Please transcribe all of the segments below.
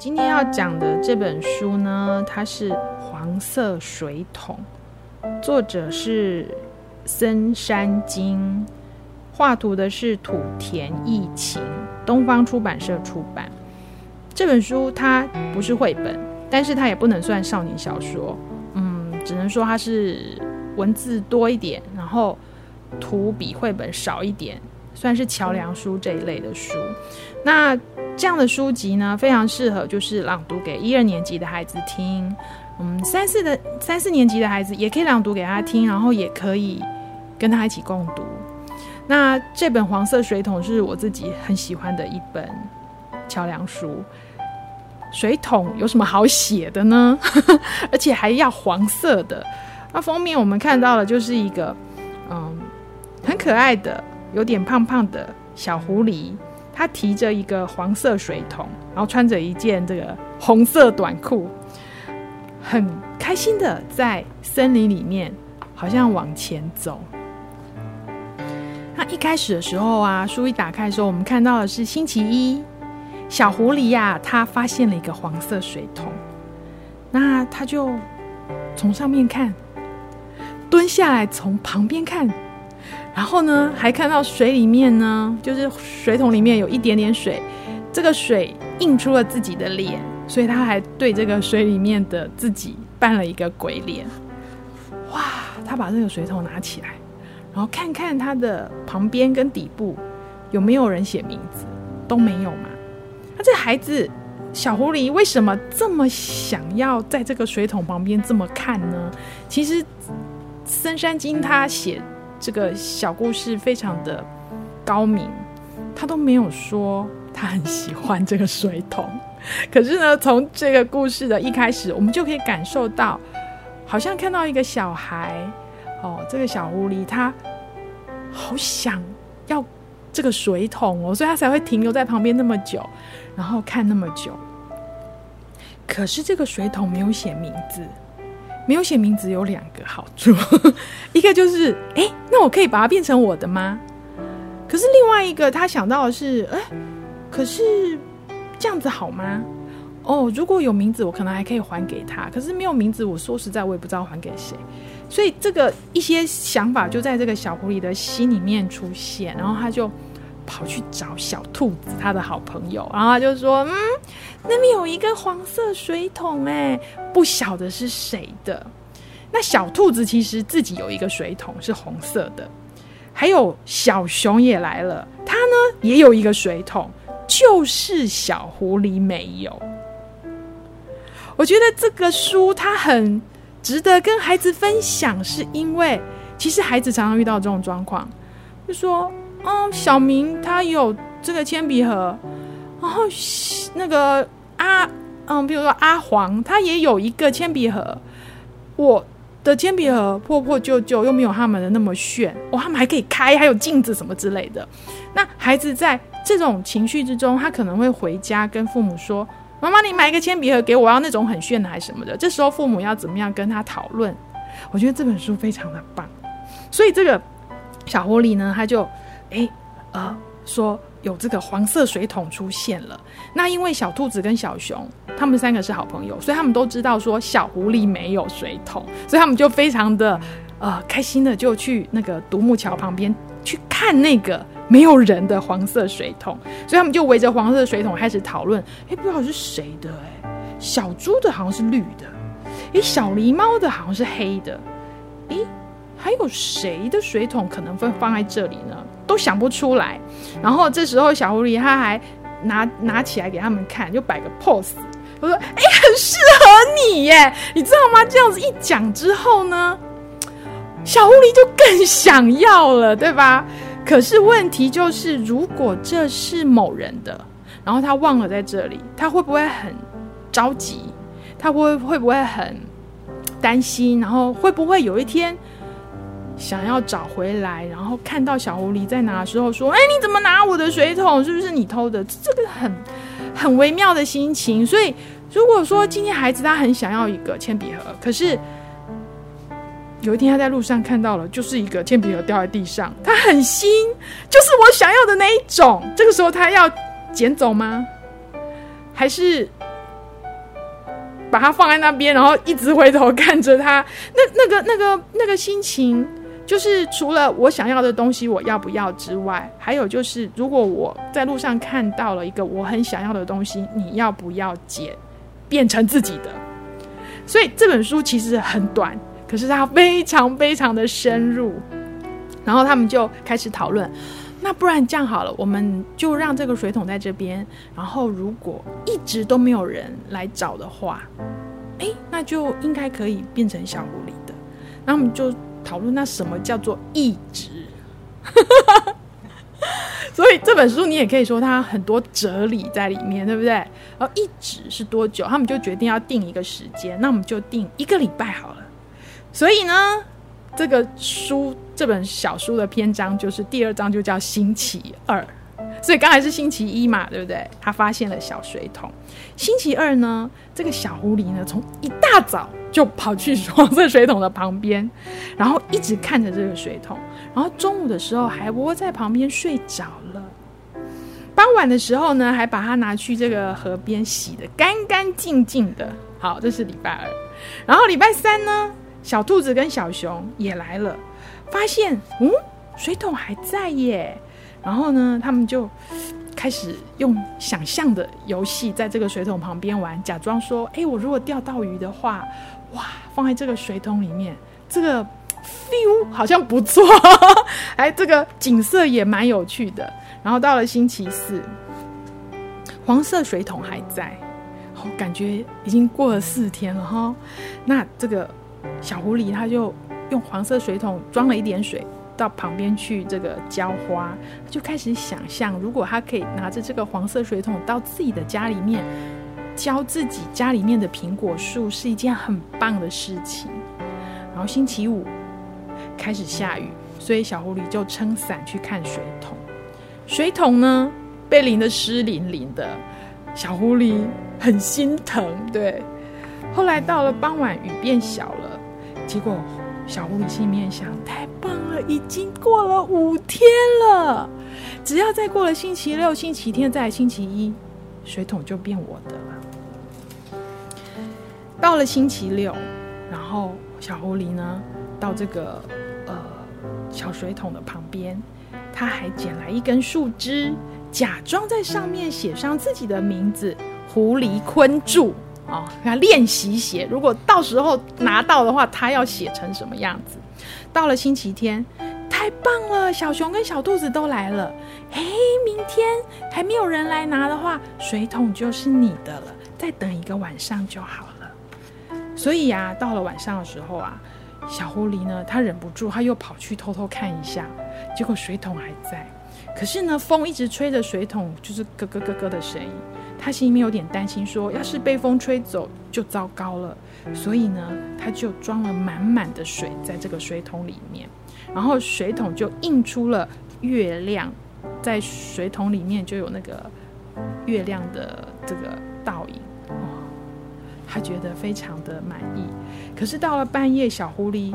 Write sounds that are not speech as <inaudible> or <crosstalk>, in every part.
今天要讲的这本书呢，它是《黄色水桶》，作者是森山经，画图的是土田义晴，东方出版社出版。这本书它不是绘本，但是它也不能算少年小说，嗯，只能说它是文字多一点，然后图比绘本少一点，算是桥梁书这一类的书。那这样的书籍呢，非常适合就是朗读给一二年级的孩子听，嗯，三四的三四年级的孩子也可以朗读给他听，然后也可以跟他一起共读。那这本《黄色水桶》是我自己很喜欢的一本桥梁书。水桶有什么好写的呢？<laughs> 而且还要黄色的。那封面我们看到的就是一个嗯很可爱的、有点胖胖的小狐狸。他提着一个黄色水桶，然后穿着一件这个红色短裤，很开心的在森林里面，好像往前走。那一开始的时候啊，书一打开的时候，我们看到的是星期一，小狐狸呀、啊，他发现了一个黄色水桶，那他就从上面看，蹲下来从旁边看。然后呢，还看到水里面呢，就是水桶里面有一点点水，这个水映出了自己的脸，所以他还对这个水里面的自己扮了一个鬼脸。哇！他把这个水桶拿起来，然后看看他的旁边跟底部有没有人写名字，都没有嘛。那这孩子小狐狸为什么这么想要在这个水桶旁边这么看呢？其实森山经他写。这个小故事非常的高明，他都没有说他很喜欢这个水桶，可是呢，从这个故事的一开始，我们就可以感受到，好像看到一个小孩，哦，这个小狐狸他好想要这个水桶哦，所以他才会停留在旁边那么久，然后看那么久。可是这个水桶没有写名字。没有写名字有两个好处，<laughs> 一个就是，哎，那我可以把它变成我的吗？可是另外一个他想到的是，哎，可是这样子好吗？哦，如果有名字，我可能还可以还给他。可是没有名字，我说实在，我也不知道还给谁。所以这个一些想法就在这个小狐狸的心里面出现，然后他就。跑去找小兔子，他的好朋友，然后他就说：“嗯，那边有一个黄色水桶，哎，不晓得是谁的。”那小兔子其实自己有一个水桶是红色的，还有小熊也来了，他呢也有一个水桶，就是小狐狸没有。我觉得这个书它很值得跟孩子分享，是因为其实孩子常常遇到这种状况，就说。哦，小明他有这个铅笔盒，然后那个阿嗯，比如说阿黄，他也有一个铅笔盒。我的铅笔盒破破旧旧，又没有他们的那么炫。哦，他们还可以开，还有镜子什么之类的。那孩子在这种情绪之中，他可能会回家跟父母说：“妈妈，你买一个铅笔盒给我，要那种很炫的还是什么的？”这时候父母要怎么样跟他讨论？我觉得这本书非常的棒。所以这个小狐狸呢，他就。哎，呃，说有这个黄色水桶出现了。那因为小兔子跟小熊他们三个是好朋友，所以他们都知道说小狐狸没有水桶，所以他们就非常的呃开心的就去那个独木桥旁边去看那个没有人的黄色水桶。所以他们就围着黄色水桶开始讨论。哎，不知道是谁的？哎，小猪的好像是绿的，哎，小狸猫的好像是黑的，哎。还有谁的水桶可能会放在这里呢？都想不出来。然后这时候小狐狸他还拿拿起来给他们看，就摆个 pose。我说：“哎，很适合你耶，你知道吗？”这样子一讲之后呢，小狐狸就更想要了，对吧？可是问题就是，如果这是某人的，然后他忘了在这里，他会不会很着急？他会会不会很担心？然后会不会有一天？想要找回来，然后看到小狐狸在拿的时候，说：“哎，你怎么拿我的水桶？是不是你偷的？”这个很很微妙的心情。所以，如果说今天孩子他很想要一个铅笔盒，可是有一天他在路上看到了，就是一个铅笔盒掉在地上，他很新，就是我想要的那一种。这个时候他要捡走吗？还是把它放在那边，然后一直回头看着它，那那个那个那个心情，就是除了我想要的东西我要不要之外，还有就是如果我在路上看到了一个我很想要的东西，你要不要捡，变成自己的？所以这本书其实很短，可是它非常非常的深入。然后他们就开始讨论，那不然这样好了，我们就让这个水桶在这边。然后如果一直都没有人来找的话，哎，那就应该可以变成小狐狸的。然后我们就讨论，那什么叫做一直？<laughs> 所以这本书你也可以说它很多哲理在里面，对不对？然后一直是多久？他们就决定要定一个时间，那我们就定一个礼拜好了。所以呢，这个书这本小书的篇章就是第二章，就叫星期二。所以刚才是星期一嘛，对不对？他发现了小水桶。星期二呢，这个小狐狸呢，从一大早就跑去黄色水桶的旁边，然后一直看着这个水桶，然后中午的时候还窝在旁边睡着了。傍晚的时候呢，还把它拿去这个河边洗得干干净净的。好，这是礼拜二。然后礼拜三呢，小兔子跟小熊也来了，发现嗯，水桶还在耶。然后呢，他们就开始用想象的游戏，在这个水桶旁边玩，假装说：“哎，我如果钓到鱼的话，哇，放在这个水桶里面，这个 <laughs> feel 好像不错，哎，这个景色也蛮有趣的。”然后到了星期四，黄色水桶还在，我感觉已经过了四天了哈。那这个小狐狸他就用黄色水桶装了一点水。到旁边去这个浇花，就开始想象，如果他可以拿着这个黄色水桶到自己的家里面浇自己家里面的苹果树，是一件很棒的事情。然后星期五开始下雨，所以小狐狸就撑伞去看水桶。水桶呢，被淋得湿淋淋的，小狐狸很心疼。对，后来到了傍晚，雨变小了，结果。小狐狸心里面想：太，已经过了五天了。只要再过了星期六、星期天，再来星期一，水桶就变我的了。到了星期六，然后小狐狸呢，到这个呃小水桶的旁边，他还捡来一根树枝，假装在上面写上自己的名字——狐狸昆柱。哦，要练习写。如果到时候拿到的话，他要写成什么样子？到了星期天，太棒了！小熊跟小兔子都来了。嘿，明天还没有人来拿的话，水桶就是你的了。再等一个晚上就好了。所以呀、啊，到了晚上的时候啊，小狐狸呢，他忍不住，他又跑去偷偷看一下，结果水桶还在。可是呢，风一直吹着水桶，就是咯咯咯咯的声音。他心里面有点担心，说要是被风吹走就糟糕了，所以呢，他就装了满满的水在这个水桶里面，然后水桶就映出了月亮，在水桶里面就有那个月亮的这个倒影，哦，他觉得非常的满意。可是到了半夜，小狐狸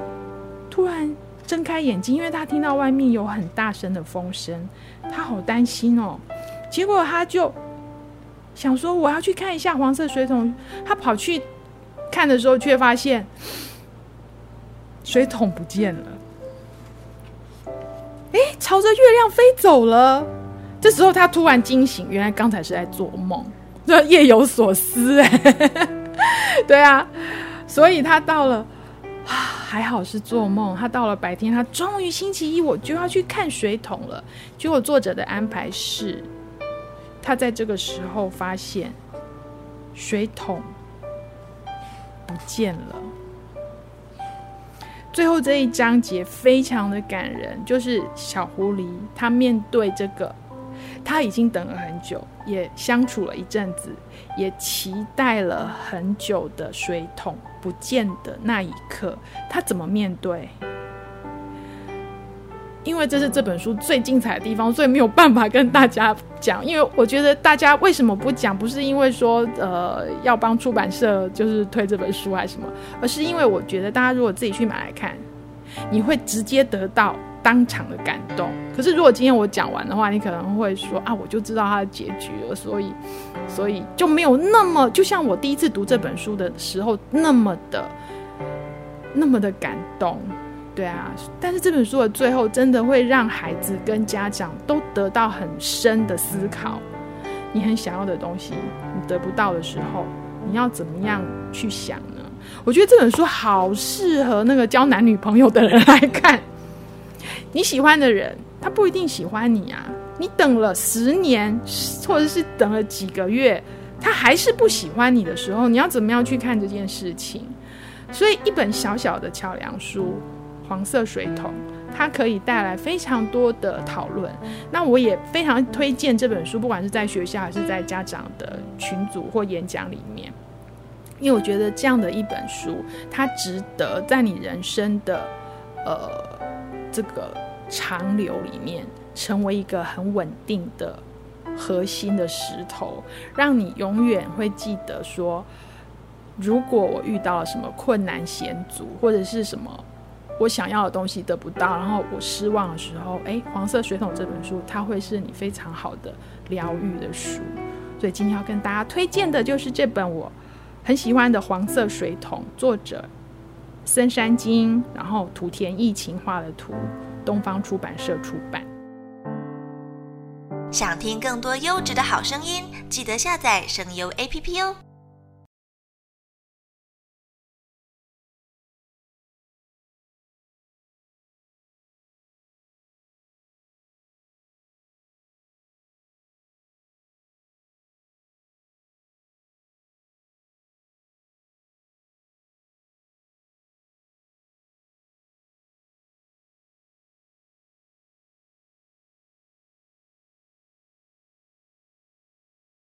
突然睁开眼睛，因为他听到外面有很大声的风声，他好担心哦，结果他就。想说我要去看一下黄色水桶，他跑去看的时候，却发现水桶不见了。哎，朝着月亮飞走了。这时候他突然惊醒，原来刚才是在做梦，这夜有所思哎。<laughs> 对啊，所以他到了啊，还好是做梦。他到了白天，他终于星期一我就要去看水桶了。结果作者的安排是。他在这个时候发现水桶不见了。最后这一章节非常的感人，就是小狐狸他面对这个他已经等了很久，也相处了一阵子，也期待了很久的水桶不见的那一刻，他怎么面对？因为这是这本书最精彩的地方，所以没有办法跟大家讲。因为我觉得大家为什么不讲，不是因为说呃要帮出版社就是推这本书还是什么，而是因为我觉得大家如果自己去买来看，你会直接得到当场的感动。可是如果今天我讲完的话，你可能会说啊，我就知道它的结局了，所以所以就没有那么，就像我第一次读这本书的时候那么的那么的感动。对啊，但是这本书的最后真的会让孩子跟家长都得到很深的思考。你很想要的东西，你得不到的时候，你要怎么样去想呢？我觉得这本书好适合那个交男女朋友的人来看。你喜欢的人，他不一定喜欢你啊。你等了十年，或者是等了几个月，他还是不喜欢你的时候，你要怎么样去看这件事情？所以，一本小小的桥梁书。黄色水桶，它可以带来非常多的讨论。那我也非常推荐这本书，不管是在学校还是在家长的群组或演讲里面，因为我觉得这样的一本书，它值得在你人生的呃这个长流里面，成为一个很稳定的核心的石头，让你永远会记得说，如果我遇到了什么困难险阻，或者是什么。我想要的东西得不到，然后我失望的时候，诶，黄色水桶这本书，它会是你非常好的疗愈的书。所以今天要跟大家推荐的就是这本我很喜欢的《黄色水桶》，作者森山经，然后土田义晴画的图，东方出版社出版。想听更多优质的好声音，记得下载声优 APP 哦。